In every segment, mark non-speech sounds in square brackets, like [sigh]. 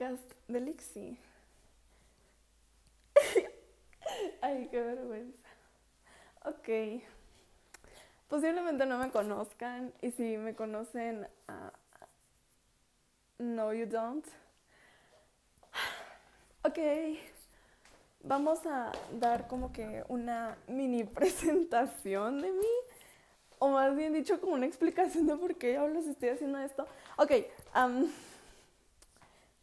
podcast de Lixie. [laughs] Ay, qué vergüenza. Ok, posiblemente no me conozcan y si me conocen, uh, no you don't. Ok, vamos a dar como que una mini [laughs] presentación de mí o más bien dicho como una explicación de por qué les estoy haciendo esto. Ok,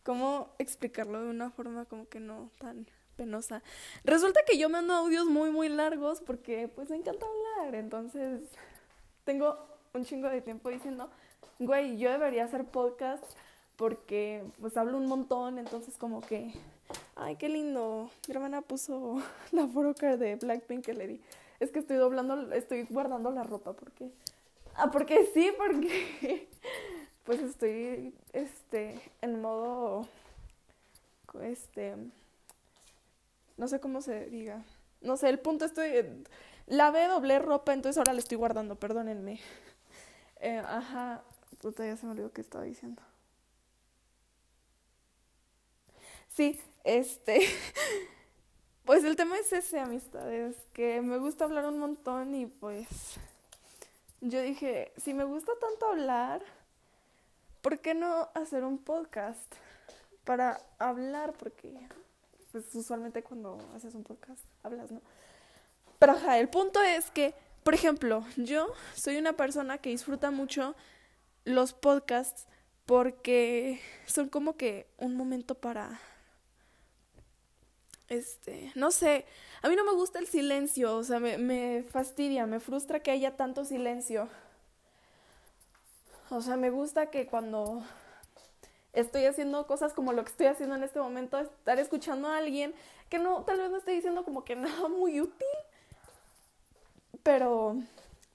¿cómo explicarlo de una forma como que no tan penosa? Resulta que yo mando audios muy, muy largos porque pues me encanta hablar, entonces tengo un chingo de tiempo diciendo, güey, yo debería hacer podcast porque pues hablo un montón, entonces como que, ay, qué lindo, mi hermana puso [laughs] la photocard de Blackpink que le di es que estoy doblando, estoy guardando la ropa porque... Ah, porque sí, porque pues estoy este en modo este no sé cómo se diga. No sé, el punto estoy lavé, doblé ropa, entonces ahora le estoy guardando, perdónenme. [laughs] Eh, ajá, puta, ya se me olvidó qué estaba diciendo. Sí, este [laughs] Pues el tema es ese, amistades, que me gusta hablar un montón y pues yo dije, si me gusta tanto hablar, ¿por qué no hacer un podcast para hablar? Porque pues usualmente cuando haces un podcast hablas, ¿no? Pero ajá, el punto es que, por ejemplo, yo soy una persona que disfruta mucho los podcasts porque son como que un momento para este, no sé, a mí no me gusta el silencio, o sea, me, me fastidia, me frustra que haya tanto silencio. O sea, me gusta que cuando estoy haciendo cosas como lo que estoy haciendo en este momento, estar escuchando a alguien que no, tal vez no esté diciendo como que [laughs] nada muy útil, pero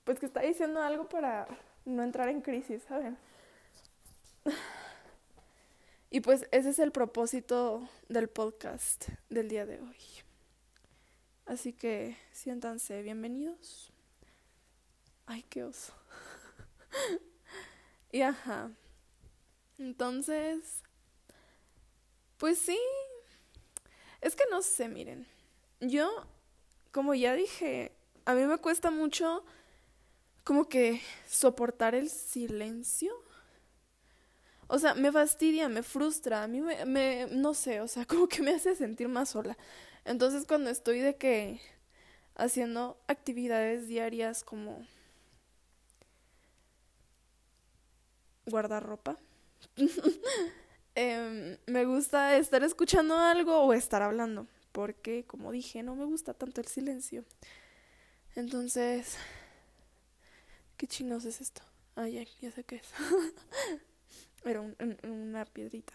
pues que está diciendo algo para no entrar en crisis, ¿saben? Y pues ese es el propósito del podcast del día de hoy. Así que siéntanse bienvenidos. Ay, qué oso. [laughs] y ajá. Entonces, pues sí. Es que no sé, miren. Yo, como ya dije, a mí me cuesta mucho como que soportar el silencio o sea, me fastidia, me frustra, a mí me, me, no sé, o sea, [laughs] como que me hace sentir más sola. Entonces cuando estoy de que haciendo actividades diarias como guardar ropa, [laughs] eh, me gusta estar escuchando algo o estar hablando, porque como dije, no me gusta tanto el silencio. Entonces, ¿qué chinos es esto? Ah, ya, ya sé qué es. [laughs] Era una piedrita.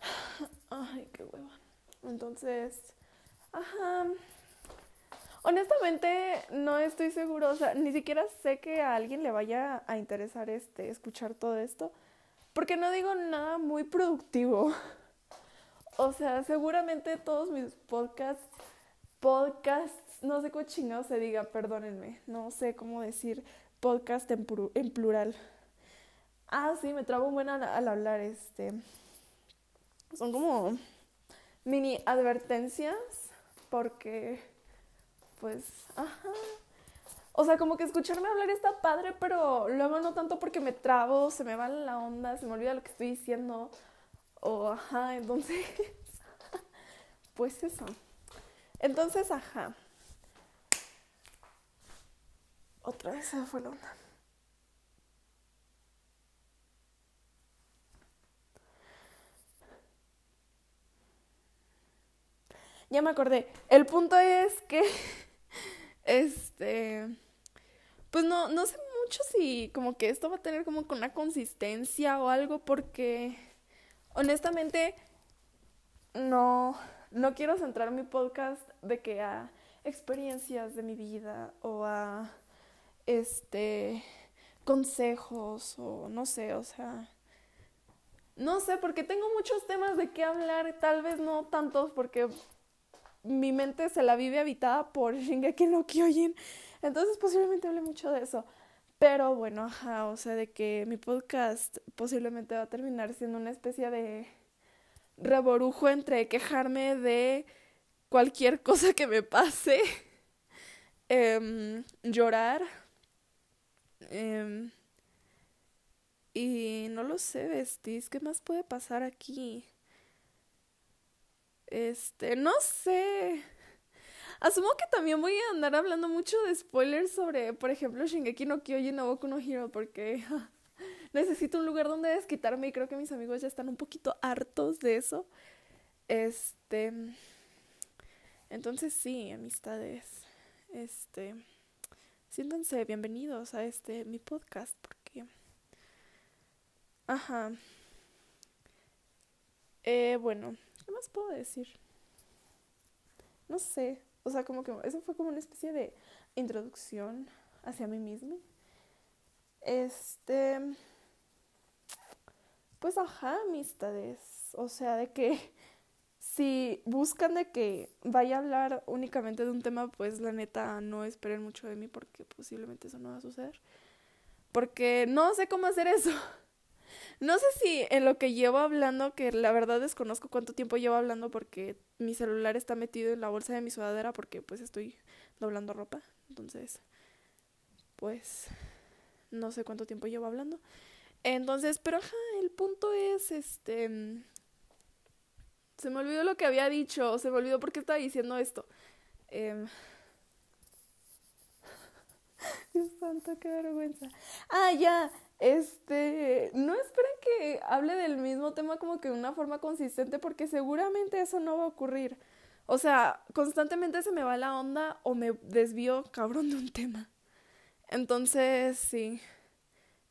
[sighs] Ay, qué hueva. Entonces, ajá. Honestamente, no estoy seguro, o sea, ni siquiera sé que a alguien le vaya a interesar este escuchar todo esto, porque no digo nada muy productivo. [laughs] O sea, seguramente todos mis podcasts, podcasts, no sé cómo chingado se diga, perdónenme, no sé cómo decir podcast en, en plural. Ah, sí, me trabo un buen al, hablar, este. Son como mini advertencias, porque, pues, ajá. O sea, como que escucharme hablar está padre, pero luego no tanto porque me trabo, se me va la onda, se me olvida lo que estoy diciendo. O, ajá, entonces, [laughs] pues eso. Entonces, ajá. Otra vez se fue la onda. ya me acordé. El punto es que, [laughs] este, pues no, no sé mucho si como que esto va a tener como con una consistencia o algo porque honestamente no, no quiero centrar mi podcast de que a experiencias de mi vida o a este consejos o no sé, o sea, no sé, porque tengo muchos temas de qué hablar, tal vez no tantos porque mi mente se la vive habitada por Shingeki no Kyojin. Entonces posiblemente hable mucho de eso. Pero bueno, ajá, o sea, de que mi podcast posiblemente va a terminar siendo una especie de reborujo entre quejarme de cualquier cosa que me pase, [laughs] em, llorar, em, y no lo sé, Vestis, ¿qué más puede pasar aquí? Este, no sé. Asumo que también voy a andar hablando mucho de spoilers sobre, por ejemplo, Shingeki no Kyojin no Boku no Hero porque necesito un lugar donde desquitarme y creo que mis amigos ya están un poquito hartos de eso. Este, entonces sí, amistades, este, siéntanse bienvenidos a este mi podcast porque, ajá, eh, bueno, ¿qué más puedo decir? No sé, o sea, como que eso fue como una especie de introducción hacia mí misma. Este, pues ajá, amistades, o sea, de que [laughs] si buscan de que vaya a hablar únicamente de un tema, pues la neta no esperen mucho de mí porque posiblemente eso no va a suceder. Porque no sé cómo hacer eso. [laughs] No sé si en lo que llevo hablando, que la verdad desconozco cuánto tiempo llevo hablando porque mi celular está metido en la bolsa de mi sudadera porque pues estoy doblando ropa. Entonces, pues no sé cuánto tiempo llevo hablando. Entonces, pero ajá, el punto es este se me olvidó lo que había dicho, se me olvidó por qué estaba diciendo esto. Eh... [laughs] Dios santo, qué vergüenza. Ah, ya, este, no esperen que hable del mismo tema como que de una forma consistente porque seguramente eso no va a ocurrir. O sea, constantemente se me va la onda o me desvío cabrón de un tema. Entonces, sí,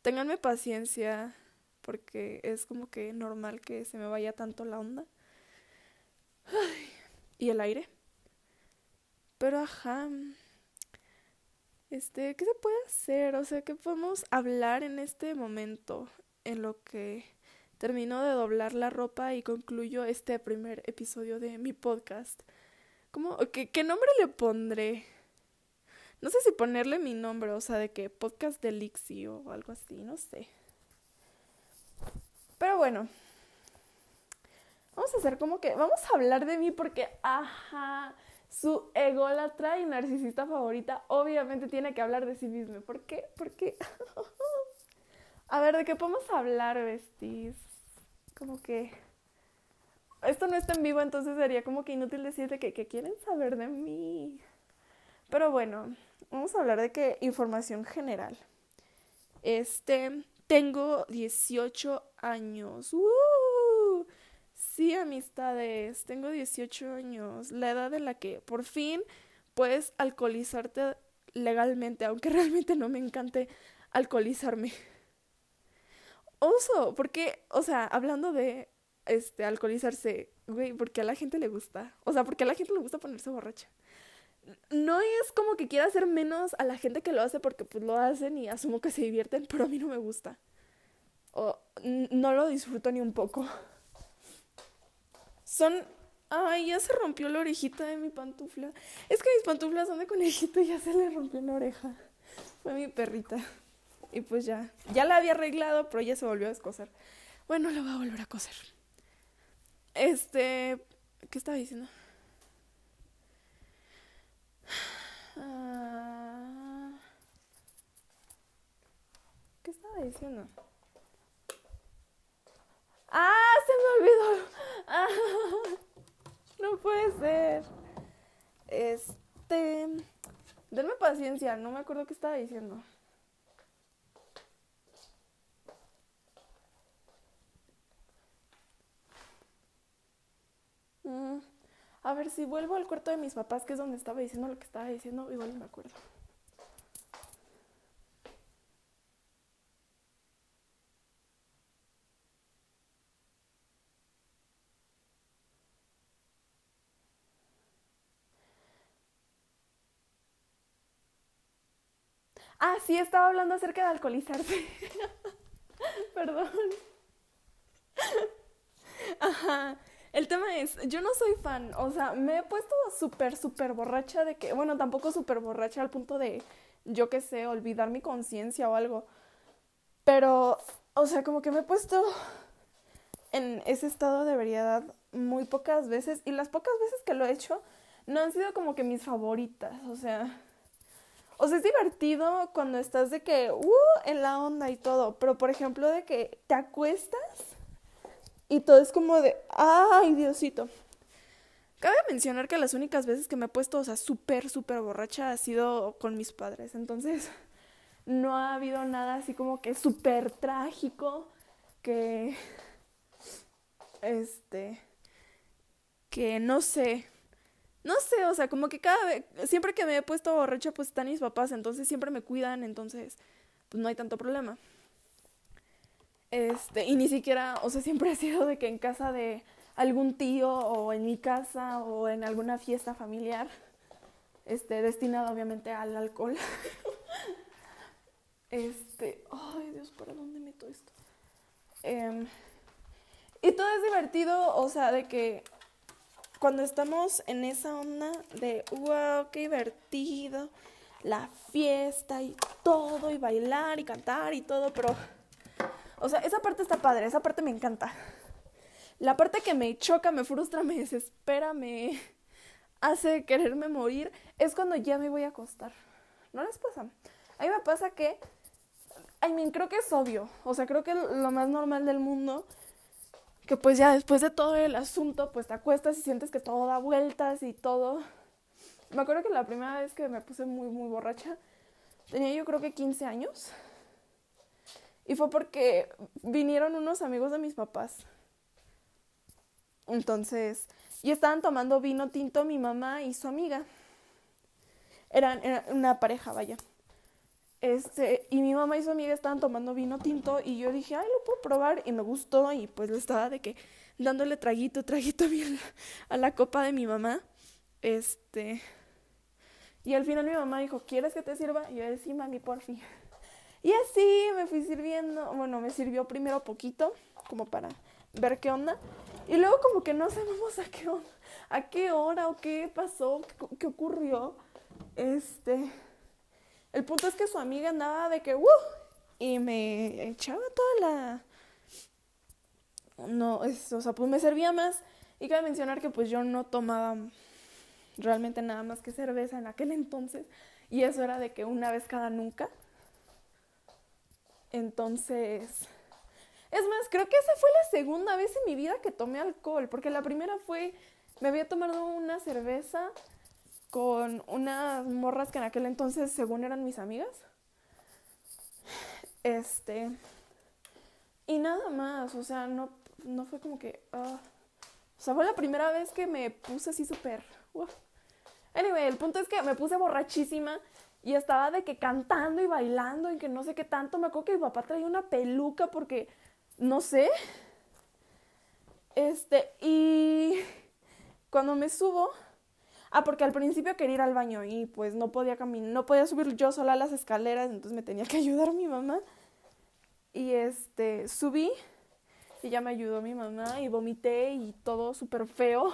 ténganme paciencia porque es como que normal que se me vaya tanto la onda. y el aire. Pero ajá. Este, ¿qué se puede hacer? O sea, ¿qué podemos hablar en este momento en lo que termino de doblar la ropa y concluyo este primer episodio de mi podcast? ¿Cómo, qué, qué nombre le pondré? No sé si ponerle mi nombre, o sea, de que podcast de Lixi o algo así, no sé. Pero bueno, Vamos a hacer como que, vamos a hablar de mí porque, ajá, su ególatra y narcisista favorita obviamente tiene que hablar de sí misma. ¿Por qué? Porque, [laughs] a ver, ¿de qué podemos hablar, vestis? Como que, esto no está en vivo, entonces sería como que inútil decirte que, que quieren saber de mí. Pero bueno, vamos a hablar de qué información general. Este, tengo 18 años. Sí, amistades, tengo 18 años, la edad en la que por fin puedes alcoholizarte legalmente, aunque [laughs] realmente no me encante alcoholizarme. Oso, porque, o sea, hablando de este alcoholizarse, güey, porque a la gente le gusta. O sea, porque a la gente le gusta ponerse borracha. No es como que quiera hacer menos a la gente que lo hace porque pues lo hacen y asumo que se divierten, pero a mí no me gusta. O no lo disfruto ni un poco. Son. Ay, ya se rompió la orejita de mi pantufla. Es que mis pantuflas son de conejito y ya se le rompió la oreja. Fue mi perrita. Y pues ya. Ya la había arreglado, pero ya se volvió a descoser. Bueno, la voy a volver a coser. Este. ¿Qué estaba diciendo? Ah, ¿Qué estaba diciendo? ¡Ah! Se me olvidó. [laughs] No puede ser. Este. Denme paciencia, no me acuerdo qué estaba diciendo. Mm, a ver si vuelvo al cuarto de mis papás, que es donde estaba diciendo lo que estaba diciendo, igual me acuerdo. Ah, sí, estaba hablando acerca de alcoholizarse. [laughs] Perdón. Ajá. El tema es, yo no soy fan, o sea, me he puesto súper, súper borracha de que, bueno, tampoco súper borracha al punto de yo qué sé, olvidar mi conciencia o algo. Pero, o sea, como que me he puesto en ese estado de ebriedad muy pocas veces y las pocas veces que lo he hecho no han sido como que mis favoritas, o sea, o sea, es divertido cuando estás de que, uh, en la onda y todo, pero por ejemplo de que te acuestas y todo es como de, ay, Diosito. Cabe mencionar que las únicas veces que me he puesto, o sea, súper, súper borracha ha sido con mis padres, entonces no ha habido nada así como que súper trágico que, este, que no sé, no sé, o sea, como que cada vez, siempre que me he puesto borracha, pues están mis papás, entonces siempre me cuidan, entonces, pues no hay tanto problema. Este, y ni siquiera, o sea, siempre ha sido de que en casa de algún tío o en mi casa o en alguna fiesta familiar, este, destinada obviamente al alcohol. [laughs] este, ay Dios, ¿para dónde meto esto? Em, y todo es divertido, o sea, de que cuando estamos en esa onda de, wow, qué divertido, la fiesta y todo, y bailar y cantar y todo, pero, o sea, esa parte está padre, esa parte me encanta. La parte que me choca, me frustra, me desespera, me hace quererme morir, es cuando ya me voy a acostar. ¿No les pasa? A mí me pasa que, I mean, creo que es obvio, o sea, creo que lo más normal del mundo pues ya después de todo el asunto, pues te acuestas y sientes que todo da vueltas y todo. Me acuerdo que la primera vez que me puse muy, muy borracha, tenía yo creo que 15 años. Y fue porque vinieron unos amigos de mis papás. Entonces, y estaban tomando vino tinto mi mamá y su amiga. Eran, una pareja, vaya. Este, y mi mamá y su amiga estaban tomando vino tinto y yo dije, ay, lo puedo probar y me gustó y pues le estaba de que dándole traguito, traguito [laughs] bien a la copa de mi mamá. Este, y al final mi mamá dijo, ¿quieres que te sirva? Y yo decía, sí, mami, por fin. Y así me fui sirviendo, bueno, me sirvió primero poquito, como para ver qué onda. Y luego como que no sabemos a qué, a qué hora o qué pasó, qué, qué ocurrió. Este, el punto es que su amiga andaba de que, ¡uh! Y me echaba toda la... No, es, o sea, pues me servía más. Y cabe mencionar que pues yo no tomaba realmente nada más que cerveza en aquel entonces. Y eso era de que una vez cada nunca. Entonces... Es más, creo que esa fue la segunda vez en mi vida que tomé alcohol. Porque la primera fue... Me había tomado una cerveza con unas morras que en aquel entonces según eran mis amigas. Este. Y nada más, o sea, no, no fue como que... Uh, o sea, fue la primera vez que me puse así súper... Anyway, el punto es que me puse borrachísima y estaba de que cantando y bailando y que no sé qué tanto. Me acuerdo que mi papá traía una peluca porque, no sé. Este, y cuando me subo, Ah, porque al principio quería ir al baño y pues no podía caminar, no podía subir yo sola las escaleras, entonces me tenía que [laughs] ayudar mi mamá. Y este, subí y ya me ayudó mi mamá y vomité y todo súper feo.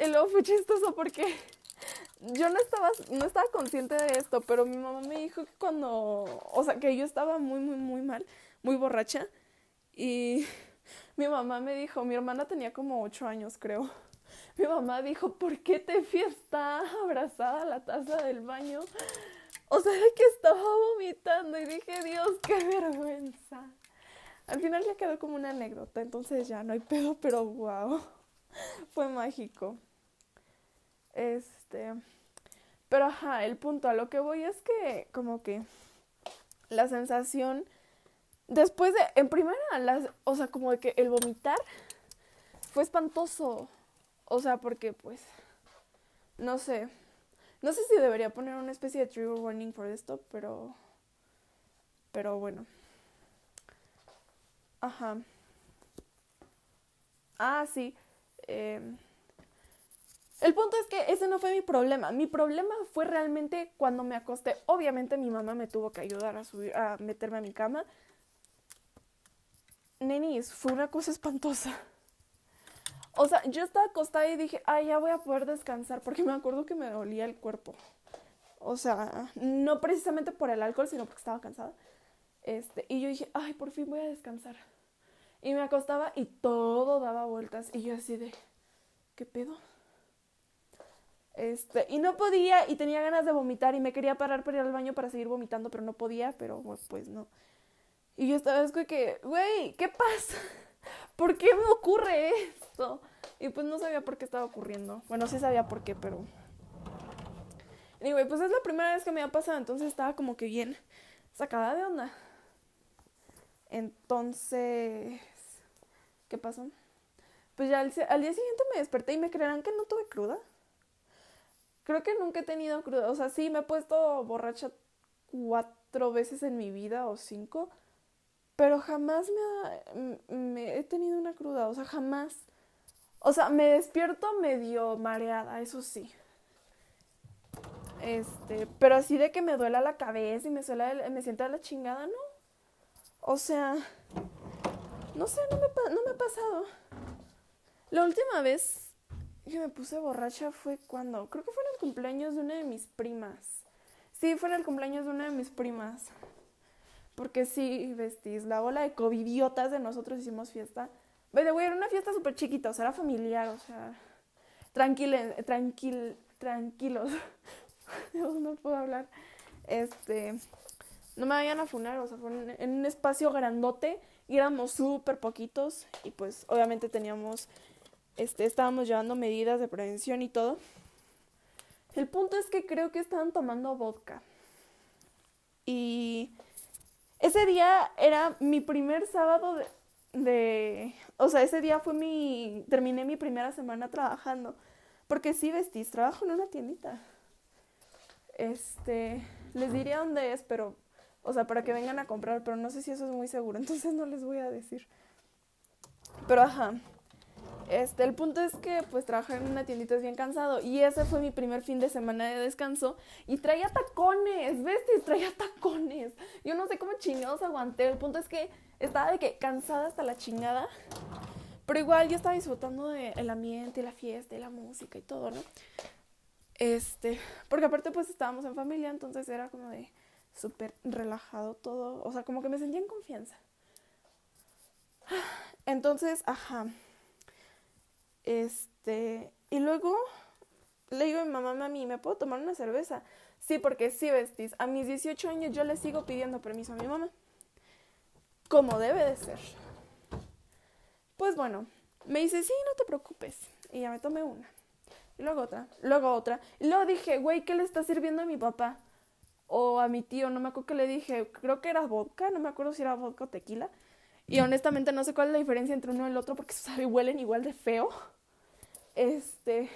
Y luego fue chistoso porque [laughs] yo no estaba, no estaba consciente de esto, pero mi mamá me dijo que cuando, o sea, que yo estaba muy, muy, muy mal, muy borracha. Y [laughs] mi mamá me dijo, mi hermana tenía como ocho años, creo mi mamá dijo, ¿por qué te está abrazada a la taza del baño? O sea, que estaba vomitando y dije, Dios, qué vergüenza. Al final ya quedó como una anécdota, entonces ya no hay pedo, pero wow, fue mágico. Este, pero ajá, el punto a lo que voy es que como que la sensación después de, en primera, las, o sea, como de que el vomitar fue espantoso. O sea, porque pues, no sé. No sé si debería poner una especie de trigger warning por esto, pero... Pero bueno. Ajá. Ah, sí. Em, el punto es que ese no fue mi problema. Mi problema fue realmente cuando me acosté. Obviamente mi mamá me tuvo que ayudar a subir, a meterme a mi cama. Nenis, fue una cosa espantosa. O sea, yo estaba acostada y dije, ay, ya voy a poder descansar porque me acuerdo que me dolía el cuerpo. O sea, no precisamente por el alcohol, sino porque estaba cansada. Este, y yo dije, ay, por fin voy a descansar. Y me acostaba y todo daba vueltas. Y yo así de, ¿qué pedo? Este, y no podía y tenía ganas de vomitar y me quería parar para ir al baño para seguir vomitando, pero no podía, pero pues no. Y yo estaba es que, güey, ¿qué pasa? ¿Por qué me ocurre esto? Y pues no sabía por qué estaba ocurriendo. Bueno, sí sabía por qué, pero... Anyway, pues es la primera vez que me ha pasado, entonces estaba como que bien sacada de onda. Entonces, ¿qué pasó? Pues ya al, al día siguiente me desperté y me creerán que no tuve cruda. Creo que nunca he tenido cruda. O sea, sí, me he puesto borracha cuatro veces en mi vida o cinco. Pero jamás me, me he tenido una cruda. O sea, jamás. O sea, me despierto medio mareada, eso sí. Este, pero así de que me duela la cabeza y me, suela, me sienta la chingada, ¿no? O sea, no sé, no me, no me ha pasado. La última vez que me puse borracha fue cuando, creo que fue en el cumpleaños de una de mis primas. Sí, fue en el cumpleaños de una de mis primas. Porque sí, vestís, la bola de covidiotas de nosotros hicimos fiesta. By era una fiesta súper chiquita, o sea, era familiar, o sea, tranquile, tranquil, tranquilos. [laughs] no puedo hablar. Este, no me vayan a funar, o sea, fue en un espacio grandote y éramos súper poquitos y pues obviamente teníamos este, estábamos llevando medidas de prevención y todo. El punto es que creo que estaban tomando vodka. Y ese día era mi primer sábado de, de, o sea, ese día fue mi, terminé mi primera semana trabajando, porque sí vestís, trabajo en una tiendita. Este, les diría dónde es, pero, o sea, para que vengan a comprar, pero no sé si eso es muy seguro, [laughs] entonces no les voy a decir. Pero ajá, este, el punto es que pues trabajar en una tiendita es bien cansado y ese fue mi primer fin de semana de descanso y traía tacones, ¿ves? traía tacones. Yo no sé cómo chingados aguanté, el punto es que estaba de que cansada hasta la chingada, pero igual yo estaba disfrutando del ambiente, la fiesta, la música y todo, ¿no? Este, porque aparte pues estábamos en familia, entonces era como de súper relajado todo, o sea, como que me sentía en confianza. Entonces, ajá. Este, y luego le digo a mi mamá, mami, ¿me puedo tomar una cerveza? Sí, porque sí, vestís. A mis 18 años yo le sigo pidiendo permiso a mi mamá. Como debe de ser. Pues bueno, me dice, sí, no te preocupes. Y ya me tomé una. Y luego otra, luego otra. Y luego dije, güey, ¿qué le está sirviendo a mi papá? O a mi tío, no me acuerdo qué le dije. Creo que era vodka, no me acuerdo si era vodka o tequila. Y honestamente no sé cuál es la diferencia entre uno y el otro porque sabe, huelen igual de feo. Este.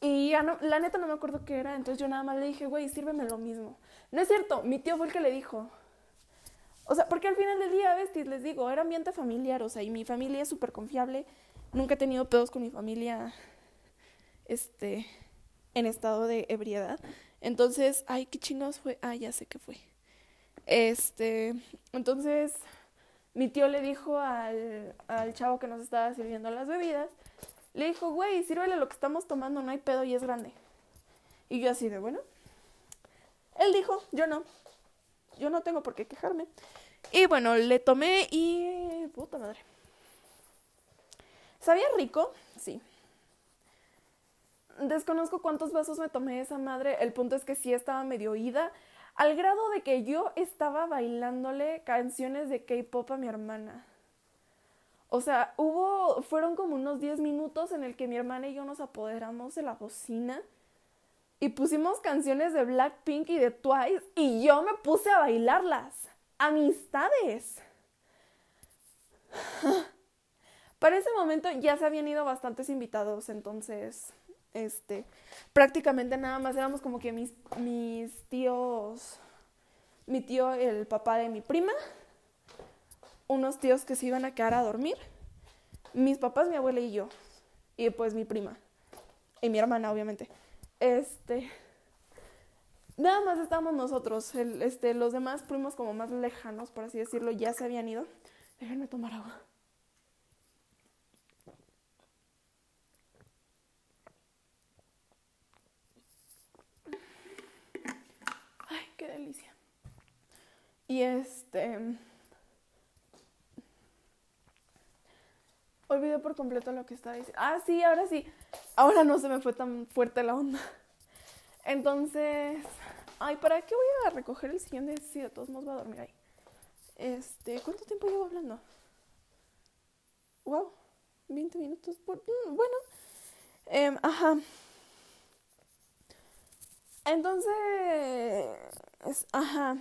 Y ya no, la neta no me acuerdo qué era, entonces yo nada más le dije, güey, sírveme lo mismo. No es cierto, mi tío fue el que le dijo. O sea, porque al final del día, ves, les digo, era ambiente familiar, o sea, y mi familia es súper confiable. Nunca he tenido pedos con mi familia, este, en estado de ebriedad. Entonces, ay, qué chingados fue. Ah, ya sé qué fue. Este, entonces, mi tío le dijo al, al chavo que nos estaba sirviendo las bebidas, le dijo, güey, sírvele lo que estamos tomando, no hay pedo y es grande. Y yo así de, bueno. Él dijo, yo no. Yo no tengo por qué quejarme. Y bueno, le tomé y... Puta madre. ¿Sabía rico? Sí. Desconozco cuántos vasos me tomé esa madre. El punto es que sí estaba medio oída. Al grado de que yo estaba bailándole canciones de K-pop a mi hermana. O sea, hubo, fueron como unos 10 minutos en el que mi hermana y yo nos apoderamos de la bocina y pusimos canciones de Blackpink y de Twice y yo me puse a bailarlas. Amistades. [sighs] Para ese momento ya se habían ido bastantes invitados, entonces, este, prácticamente nada más éramos como que mis, tíos, mi tío, el papá de mi prima, unos tíos que se iban a quedar a dormir. Mis papás, mi abuela y yo. Y pues mi prima. Y mi hermana, obviamente. Este. Nada más estábamos nosotros. este, los demás primos como más lejanos, por así decirlo, ya se habían ido. Déjenme tomar agua. Qué delicia. Y este... Olvidé por completo lo que estaba diciendo. Ah, sí, ahora sí. Ahora no se me fue tan fuerte la onda. Entonces... Ay, ¿para qué voy a recoger el de si de todos modos va a dormir ahí? Este, ¿cuánto tiempo llevo hablando? Wow, 20 minutos. Mm, bueno, eh, ajá. Entonces, ajá.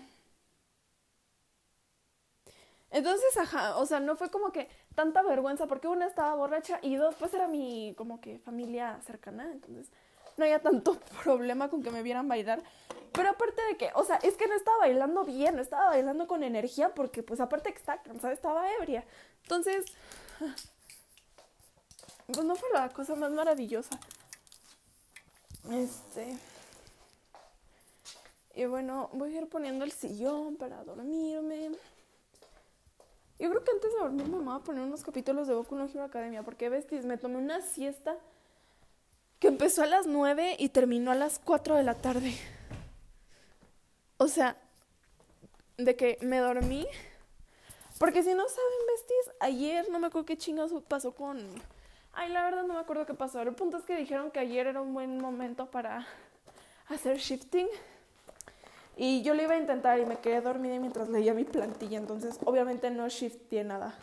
Entonces, ajá, o sea, no fue como que tanta vergüenza porque una estaba borracha y dos, pues era mi como que familia cercana, entonces no había tanto [laughs] problema con que me vieran bailar. Pero aparte de que, o sea, es que no estaba bailando bien, no estaba bailando con energía porque pues aparte que estaba cansada, estaba ebria. Entonces, pues no fue la cosa más maravillosa. Este... Y bueno, voy a ir poniendo el sillón para dormirme. Yo creo que antes de dormir me voy a poner unos capítulos de Boku no Hero Academia. Porque, besties, me tomé una siesta que empezó a las 9 y terminó a las 4 de la tarde. O sea, de que me dormí. Porque si no saben, besties, ayer no me acuerdo qué chingados pasó con... Ay, la verdad no me acuerdo qué pasó. El punto es que dijeron que ayer era un buen momento para hacer shifting. Y yo lo iba a intentar y me quedé dormida mientras leía mi plantilla, entonces obviamente no shifté nada.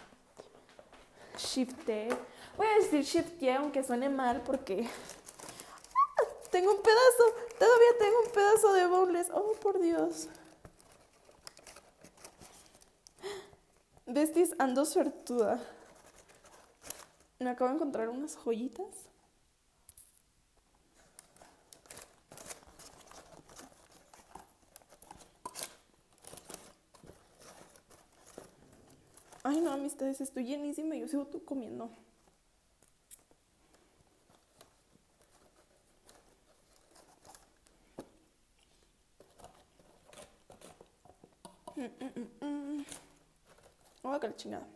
Shifté. Voy a decir shifté aunque suene mal porque ¡Ah! [laughs] tengo un pedazo, todavía tengo un pedazo de boneless. Oh, por Dios. Besties, ando suertuda. Me acabo de encontrar unas joyitas. Ay, no, amistades, estoy llenísima y yo sigo tú comiendo. Mm, mm, mm, oh, qué chingada.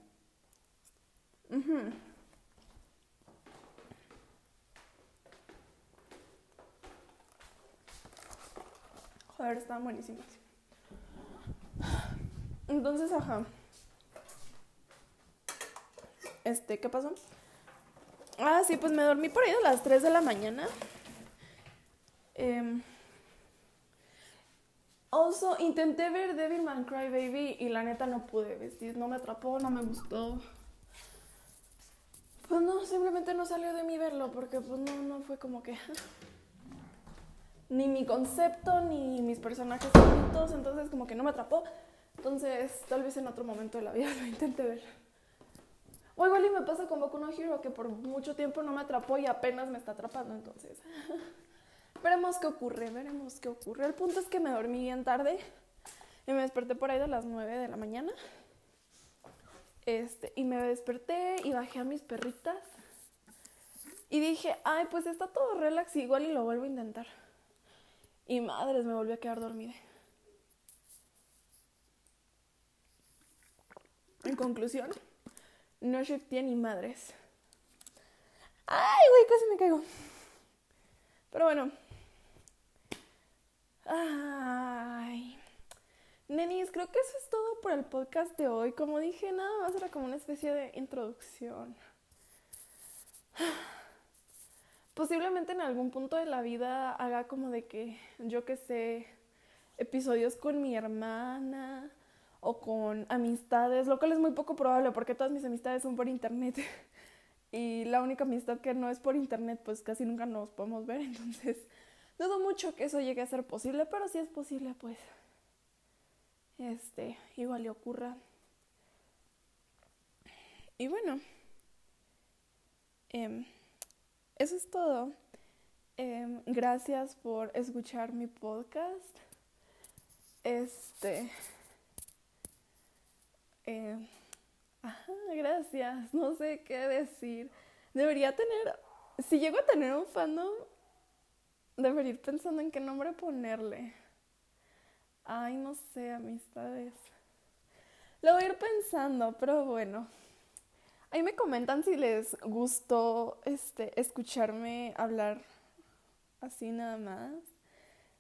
Joder, están buenísimas. Entonces, ajá. Este, ¿qué pasó? Ah, sí, pues me dormí por ahí a las 3 de la mañana. Eh, also, intenté ver Devilman Crybaby y la neta no pude, vestir, no me atrapó, no me gustó. Pues no, simplemente no salió de mí verlo porque pues no, no fue como que... [laughs] ni mi concepto, ni mis personajes favoritos, entonces como que no me atrapó. Entonces, tal vez en otro momento de la vida [laughs] lo intenté ver. O igual y me pasa con Boku no Hero, que por mucho tiempo no me atrapó y apenas me está atrapando, entonces. [laughs] veremos qué ocurre, veremos qué ocurre. El punto es que me dormí bien tarde y me desperté por ahí de las 9 de la mañana. Este, y me desperté y bajé a mis perritas. Y dije, ay, pues está todo relax, igual y lo vuelvo a intentar. Y madres, me volví a quedar dormida. En conclusión, no shifté ni madres. Ay, güey, casi me caigo. Pero bueno. Ay. Nenis, creo que eso es todo por el podcast de hoy. Como dije, nada más era como una especie de introducción. Posiblemente en algún punto de la vida haga como de que, yo que sé, episodios con mi hermana o con amistades, lo cual es muy poco probable porque todas mis amistades son por internet. [laughs] y la única amistad que no es por internet, pues casi nunca nos podemos ver. [laughs] Entonces, dudo mucho que eso llegue a ser posible, pero si es posible, pues, este, igual le ocurra. Y bueno, em, eso es todo. Em, gracias por escuchar mi podcast. Este. Eh, ajá, gracias, no sé qué decir. Debería tener, si llego a tener un fandom, debería ir pensando en qué nombre ponerle. Ay, no sé, amistades. Lo voy a ir pensando, pero bueno. Ahí me comentan si les gustó este escucharme hablar así nada más.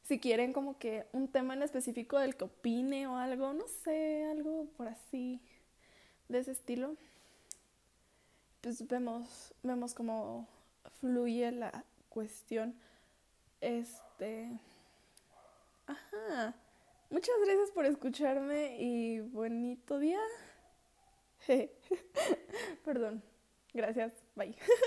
Si quieren como que un tema en específico del que opine o algo, no sé, algo por así, de ese estilo, pues vemos, vemos cómo fluye la cuestión. Este. Ajá. Muchas gracias por escucharme y bonito día. [laughs] Perdón. Gracias. Bye. [laughs]